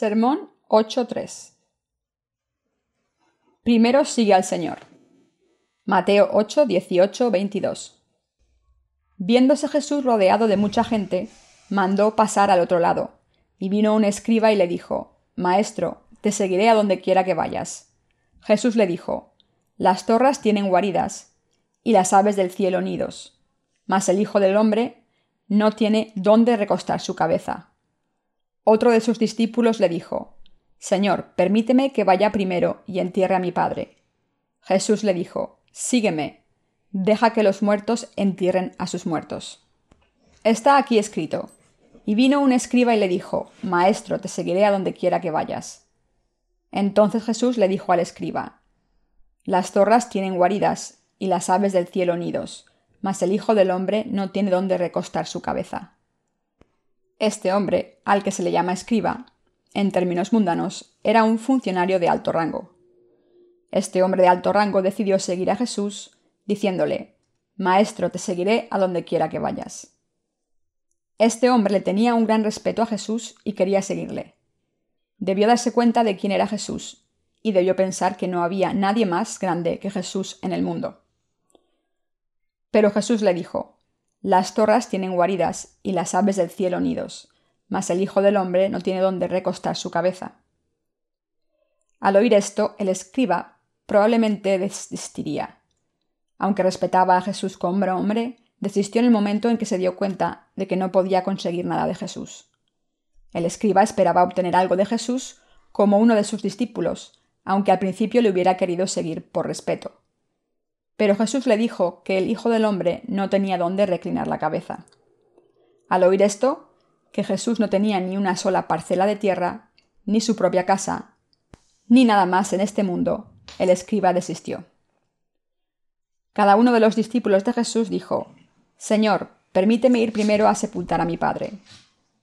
Sermón 8.3 Primero sigue al Señor. Mateo 8, 18, 22. Viéndose Jesús rodeado de mucha gente, mandó pasar al otro lado, y vino un escriba y le dijo, Maestro, te seguiré a donde quiera que vayas. Jesús le dijo, Las torras tienen guaridas, y las aves del cielo nidos, mas el Hijo del hombre no tiene dónde recostar su cabeza. Otro de sus discípulos le dijo, Señor, permíteme que vaya primero y entierre a mi padre. Jesús le dijo, Sígueme, deja que los muertos entierren a sus muertos. Está aquí escrito. Y vino un escriba y le dijo, Maestro, te seguiré a donde quiera que vayas. Entonces Jesús le dijo al escriba, Las zorras tienen guaridas y las aves del cielo nidos, mas el Hijo del hombre no tiene dónde recostar su cabeza. Este hombre, al que se le llama escriba, en términos mundanos, era un funcionario de alto rango. Este hombre de alto rango decidió seguir a Jesús, diciéndole, Maestro, te seguiré a donde quiera que vayas. Este hombre le tenía un gran respeto a Jesús y quería seguirle. Debió darse cuenta de quién era Jesús, y debió pensar que no había nadie más grande que Jesús en el mundo. Pero Jesús le dijo, las torras tienen guaridas y las aves del cielo nidos, mas el Hijo del hombre no tiene dónde recostar su cabeza. Al oír esto, el escriba probablemente desistiría. Aunque respetaba a Jesús como hombre, desistió en el momento en que se dio cuenta de que no podía conseguir nada de Jesús. El escriba esperaba obtener algo de Jesús como uno de sus discípulos, aunque al principio le hubiera querido seguir por respeto. Pero Jesús le dijo que el Hijo del Hombre no tenía dónde reclinar la cabeza. Al oír esto, que Jesús no tenía ni una sola parcela de tierra, ni su propia casa, ni nada más en este mundo, el escriba desistió. Cada uno de los discípulos de Jesús dijo, Señor, permíteme ir primero a sepultar a mi Padre.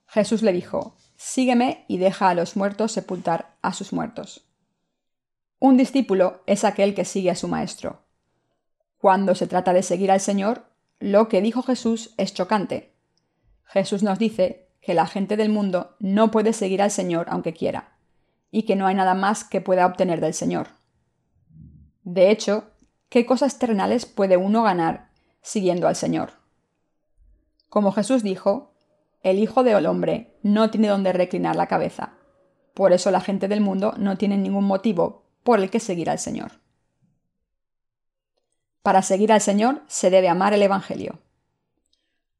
Jesús le dijo, Sígueme y deja a los muertos sepultar a sus muertos. Un discípulo es aquel que sigue a su Maestro. Cuando se trata de seguir al Señor, lo que dijo Jesús es chocante. Jesús nos dice que la gente del mundo no puede seguir al Señor aunque quiera, y que no hay nada más que pueda obtener del Señor. De hecho, ¿qué cosas terrenales puede uno ganar siguiendo al Señor? Como Jesús dijo, el Hijo del Hombre no tiene donde reclinar la cabeza. Por eso la gente del mundo no tiene ningún motivo por el que seguir al Señor. Para seguir al Señor se debe amar el Evangelio.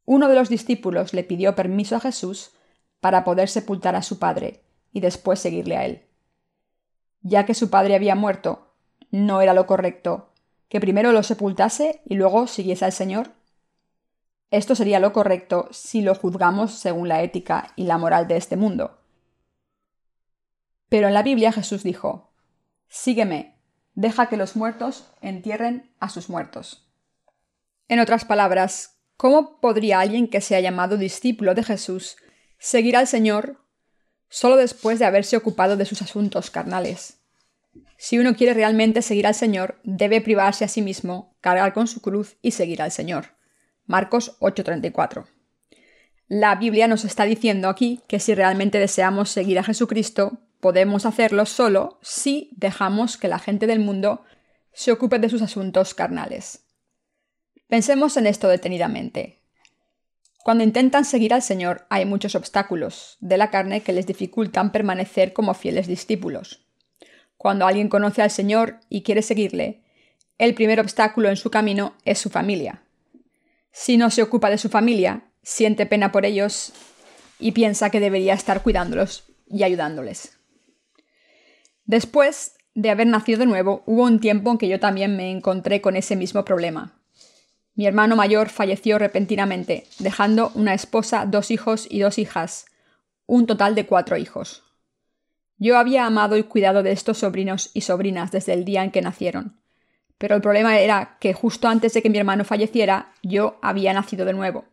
Uno de los discípulos le pidió permiso a Jesús para poder sepultar a su padre y después seguirle a él. Ya que su padre había muerto, ¿no era lo correcto que primero lo sepultase y luego siguiese al Señor? Esto sería lo correcto si lo juzgamos según la ética y la moral de este mundo. Pero en la Biblia Jesús dijo, Sígueme deja que los muertos entierren a sus muertos. En otras palabras, ¿cómo podría alguien que sea llamado discípulo de Jesús seguir al Señor solo después de haberse ocupado de sus asuntos carnales? Si uno quiere realmente seguir al Señor, debe privarse a sí mismo, cargar con su cruz y seguir al Señor. Marcos 8:34. La Biblia nos está diciendo aquí que si realmente deseamos seguir a Jesucristo, podemos hacerlo solo si dejamos que la gente del mundo se ocupe de sus asuntos carnales. Pensemos en esto detenidamente. Cuando intentan seguir al Señor hay muchos obstáculos de la carne que les dificultan permanecer como fieles discípulos. Cuando alguien conoce al Señor y quiere seguirle, el primer obstáculo en su camino es su familia. Si no se ocupa de su familia, siente pena por ellos y piensa que debería estar cuidándolos y ayudándoles. Después de haber nacido de nuevo, hubo un tiempo en que yo también me encontré con ese mismo problema. Mi hermano mayor falleció repentinamente, dejando una esposa, dos hijos y dos hijas, un total de cuatro hijos. Yo había amado y cuidado de estos sobrinos y sobrinas desde el día en que nacieron, pero el problema era que justo antes de que mi hermano falleciera, yo había nacido de nuevo.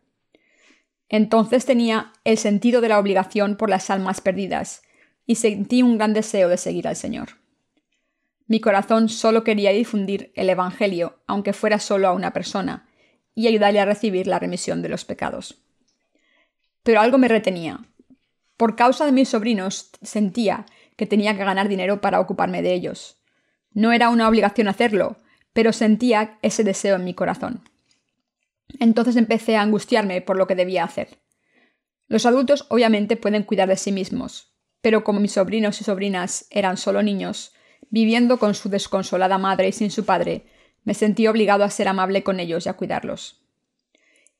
Entonces tenía el sentido de la obligación por las almas perdidas, y sentí un gran deseo de seguir al Señor. Mi corazón solo quería difundir el Evangelio, aunque fuera solo a una persona, y ayudarle a recibir la remisión de los pecados. Pero algo me retenía. Por causa de mis sobrinos sentía que tenía que ganar dinero para ocuparme de ellos. No era una obligación hacerlo, pero sentía ese deseo en mi corazón. Entonces empecé a angustiarme por lo que debía hacer. Los adultos obviamente pueden cuidar de sí mismos, pero como mis sobrinos y sobrinas eran solo niños, viviendo con su desconsolada madre y sin su padre, me sentí obligado a ser amable con ellos y a cuidarlos.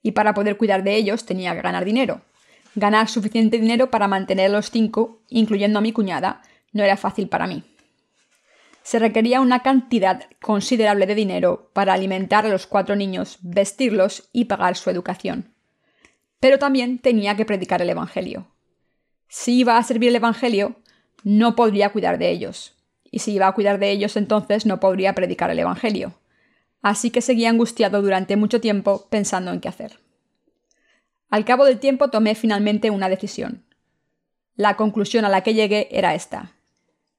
Y para poder cuidar de ellos tenía que ganar dinero. Ganar suficiente dinero para mantener a los cinco, incluyendo a mi cuñada, no era fácil para mí. Se requería una cantidad considerable de dinero para alimentar a los cuatro niños, vestirlos y pagar su educación. Pero también tenía que predicar el Evangelio. Si iba a servir el Evangelio, no podría cuidar de ellos. Y si iba a cuidar de ellos, entonces no podría predicar el Evangelio así que seguía angustiado durante mucho tiempo pensando en qué hacer. Al cabo del tiempo tomé finalmente una decisión. La conclusión a la que llegué era esta.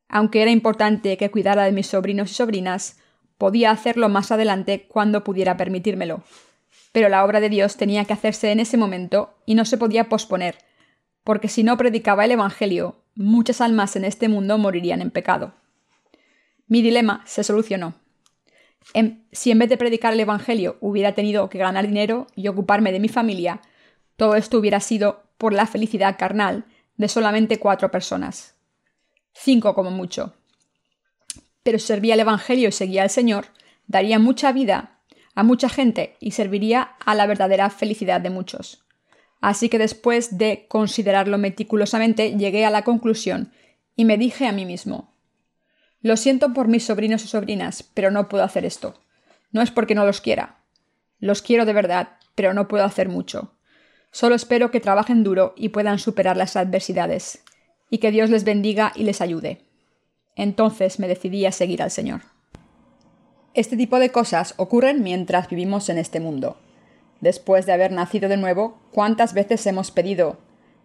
Aunque era importante que cuidara de mis sobrinos y sobrinas, podía hacerlo más adelante cuando pudiera permitírmelo. Pero la obra de Dios tenía que hacerse en ese momento y no se podía posponer, porque si no predicaba el Evangelio, muchas almas en este mundo morirían en pecado. Mi dilema se solucionó si en vez de predicar el Evangelio hubiera tenido que ganar dinero y ocuparme de mi familia, todo esto hubiera sido por la felicidad carnal de solamente cuatro personas. Cinco como mucho. Pero si servía el Evangelio y seguía al Señor, daría mucha vida a mucha gente y serviría a la verdadera felicidad de muchos. Así que después de considerarlo meticulosamente, llegué a la conclusión y me dije a mí mismo, lo siento por mis sobrinos y sobrinas, pero no puedo hacer esto. No es porque no los quiera. Los quiero de verdad, pero no puedo hacer mucho. Solo espero que trabajen duro y puedan superar las adversidades, y que Dios les bendiga y les ayude. Entonces me decidí a seguir al Señor. Este tipo de cosas ocurren mientras vivimos en este mundo. Después de haber nacido de nuevo, ¿cuántas veces hemos pedido,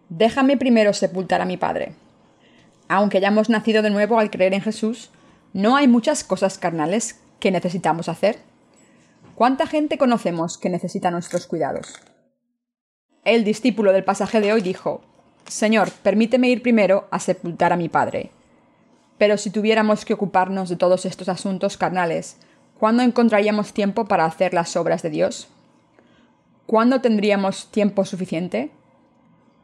déjame primero sepultar a mi padre? aunque hayamos nacido de nuevo al creer en Jesús, ¿no hay muchas cosas carnales que necesitamos hacer? ¿Cuánta gente conocemos que necesita nuestros cuidados? El discípulo del pasaje de hoy dijo, Señor, permíteme ir primero a sepultar a mi padre. Pero si tuviéramos que ocuparnos de todos estos asuntos carnales, ¿cuándo encontraríamos tiempo para hacer las obras de Dios? ¿Cuándo tendríamos tiempo suficiente?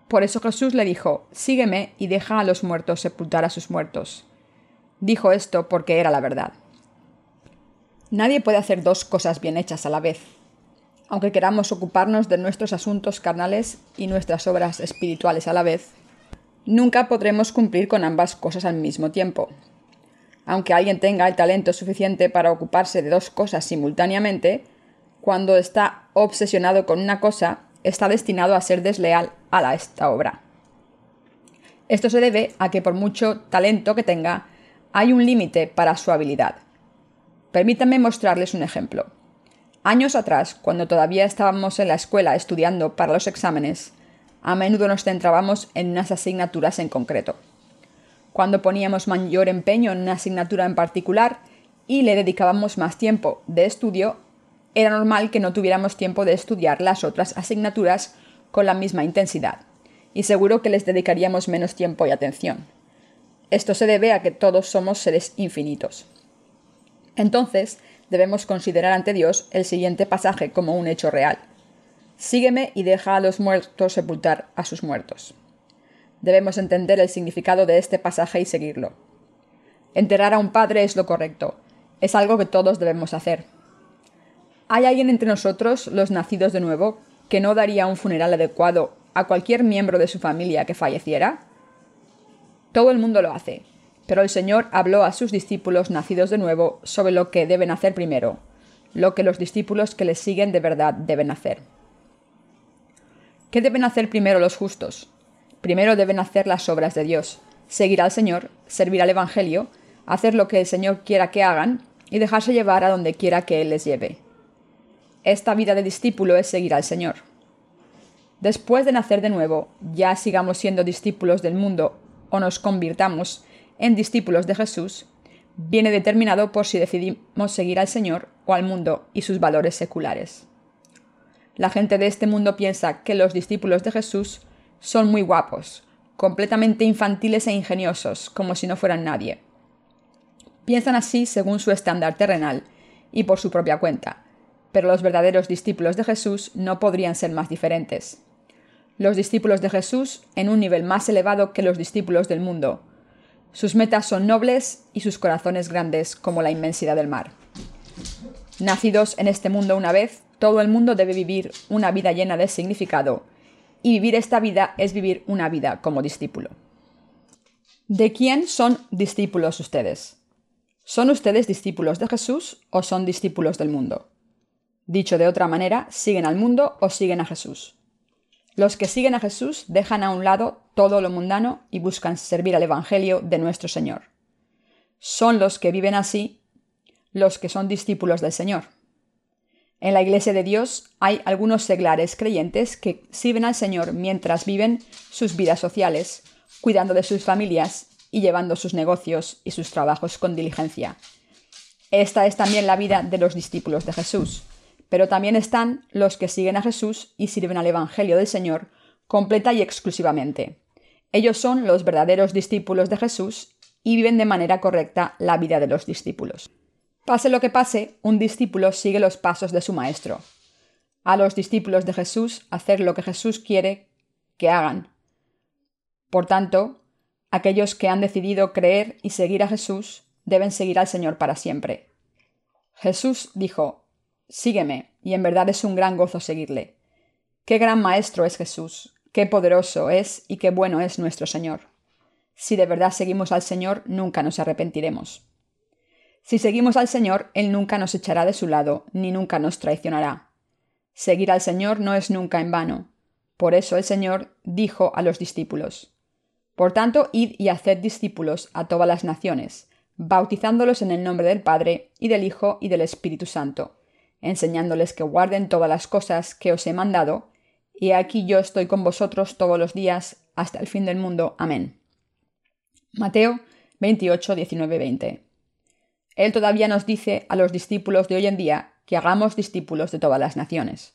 Por eso Jesús le dijo, Sígueme y deja a los muertos sepultar a sus muertos. Dijo esto porque era la verdad. Nadie puede hacer dos cosas bien hechas a la vez. Aunque queramos ocuparnos de nuestros asuntos carnales y nuestras obras espirituales a la vez, nunca podremos cumplir con ambas cosas al mismo tiempo. Aunque alguien tenga el talento suficiente para ocuparse de dos cosas simultáneamente, cuando está obsesionado con una cosa, está destinado a ser desleal a esta obra. Esto se debe a que por mucho talento que tenga, hay un límite para su habilidad. Permítanme mostrarles un ejemplo. Años atrás, cuando todavía estábamos en la escuela estudiando para los exámenes, a menudo nos centrábamos en unas asignaturas en concreto. Cuando poníamos mayor empeño en una asignatura en particular y le dedicábamos más tiempo de estudio, era normal que no tuviéramos tiempo de estudiar las otras asignaturas con la misma intensidad, y seguro que les dedicaríamos menos tiempo y atención. Esto se debe a que todos somos seres infinitos. Entonces, debemos considerar ante Dios el siguiente pasaje como un hecho real. Sígueme y deja a los muertos sepultar a sus muertos. Debemos entender el significado de este pasaje y seguirlo. Enterrar a un padre es lo correcto, es algo que todos debemos hacer. ¿Hay alguien entre nosotros, los nacidos de nuevo, que no daría un funeral adecuado a cualquier miembro de su familia que falleciera? Todo el mundo lo hace, pero el Señor habló a sus discípulos nacidos de nuevo sobre lo que deben hacer primero, lo que los discípulos que les siguen de verdad deben hacer. ¿Qué deben hacer primero los justos? Primero deben hacer las obras de Dios, seguir al Señor, servir al Evangelio, hacer lo que el Señor quiera que hagan y dejarse llevar a donde quiera que Él les lleve. Esta vida de discípulo es seguir al Señor. Después de nacer de nuevo, ya sigamos siendo discípulos del mundo o nos convirtamos en discípulos de Jesús, viene determinado por si decidimos seguir al Señor o al mundo y sus valores seculares. La gente de este mundo piensa que los discípulos de Jesús son muy guapos, completamente infantiles e ingeniosos, como si no fueran nadie. Piensan así según su estándar terrenal y por su propia cuenta, pero los verdaderos discípulos de Jesús no podrían ser más diferentes. Los discípulos de Jesús en un nivel más elevado que los discípulos del mundo. Sus metas son nobles y sus corazones grandes como la inmensidad del mar. Nacidos en este mundo una vez, todo el mundo debe vivir una vida llena de significado, y vivir esta vida es vivir una vida como discípulo. ¿De quién son discípulos ustedes? ¿Son ustedes discípulos de Jesús o son discípulos del mundo? Dicho de otra manera, ¿siguen al mundo o siguen a Jesús? Los que siguen a Jesús dejan a un lado todo lo mundano y buscan servir al Evangelio de nuestro Señor. Son los que viven así los que son discípulos del Señor. En la Iglesia de Dios hay algunos seglares creyentes que sirven al Señor mientras viven sus vidas sociales, cuidando de sus familias y llevando sus negocios y sus trabajos con diligencia. Esta es también la vida de los discípulos de Jesús, pero también están los que siguen a Jesús y sirven al Evangelio del Señor completa y exclusivamente. Ellos son los verdaderos discípulos de Jesús y viven de manera correcta la vida de los discípulos. Pase lo que pase, un discípulo sigue los pasos de su maestro. A los discípulos de Jesús hacer lo que Jesús quiere que hagan. Por tanto, aquellos que han decidido creer y seguir a Jesús deben seguir al Señor para siempre. Jesús dijo, Sígueme, y en verdad es un gran gozo seguirle. Qué gran Maestro es Jesús, qué poderoso es y qué bueno es nuestro Señor. Si de verdad seguimos al Señor, nunca nos arrepentiremos. Si seguimos al Señor, Él nunca nos echará de su lado, ni nunca nos traicionará. Seguir al Señor no es nunca en vano. Por eso el Señor dijo a los discípulos, Por tanto, id y haced discípulos a todas las naciones, bautizándolos en el nombre del Padre, y del Hijo, y del Espíritu Santo, enseñándoles que guarden todas las cosas que os he mandado, y aquí yo estoy con vosotros todos los días hasta el fin del mundo. Amén. Mateo 28, 19, 20. Él todavía nos dice a los discípulos de hoy en día que hagamos discípulos de todas las naciones.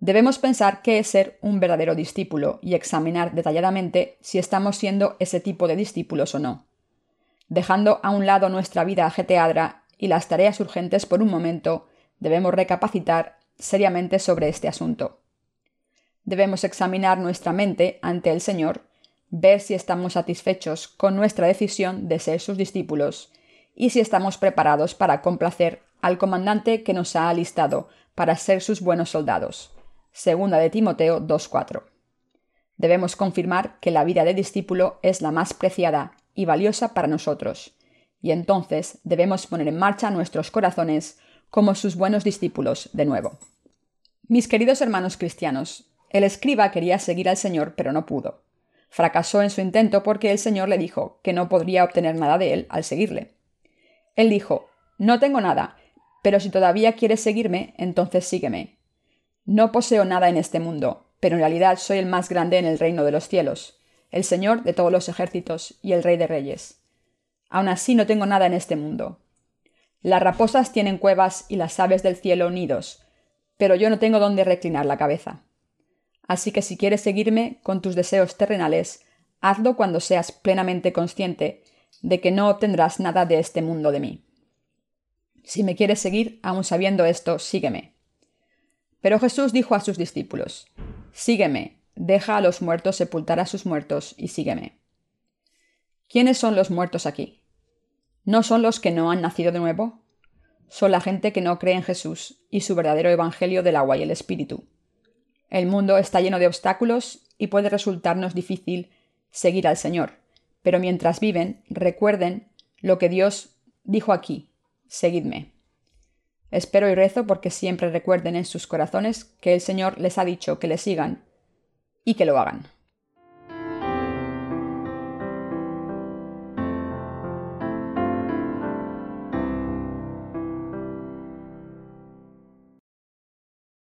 Debemos pensar qué es ser un verdadero discípulo y examinar detalladamente si estamos siendo ese tipo de discípulos o no. Dejando a un lado nuestra vida ajeteadra y las tareas urgentes por un momento, debemos recapacitar seriamente sobre este asunto. Debemos examinar nuestra mente ante el Señor, ver si estamos satisfechos con nuestra decisión de ser sus discípulos y si estamos preparados para complacer al comandante que nos ha alistado para ser sus buenos soldados. Segunda de Timoteo 2.4. Debemos confirmar que la vida de discípulo es la más preciada y valiosa para nosotros, y entonces debemos poner en marcha nuestros corazones como sus buenos discípulos de nuevo. Mis queridos hermanos cristianos, el escriba quería seguir al Señor, pero no pudo. Fracasó en su intento porque el Señor le dijo que no podría obtener nada de él al seguirle. Él dijo, No tengo nada, pero si todavía quieres seguirme, entonces sígueme. No poseo nada en este mundo, pero en realidad soy el más grande en el reino de los cielos, el Señor de todos los ejércitos y el Rey de Reyes. Aun así no tengo nada en este mundo. Las raposas tienen cuevas y las aves del cielo nidos, pero yo no tengo dónde reclinar la cabeza. Así que si quieres seguirme con tus deseos terrenales, hazlo cuando seas plenamente consciente de que no obtendrás nada de este mundo de mí. Si me quieres seguir, aun sabiendo esto, sígueme. Pero Jesús dijo a sus discípulos, Sígueme, deja a los muertos sepultar a sus muertos y sígueme. ¿Quiénes son los muertos aquí? ¿No son los que no han nacido de nuevo? Son la gente que no cree en Jesús y su verdadero Evangelio del agua y el Espíritu. El mundo está lleno de obstáculos y puede resultarnos difícil seguir al Señor pero mientras viven, recuerden lo que Dios dijo aquí, seguidme. Espero y rezo porque siempre recuerden en sus corazones que el Señor les ha dicho que le sigan y que lo hagan.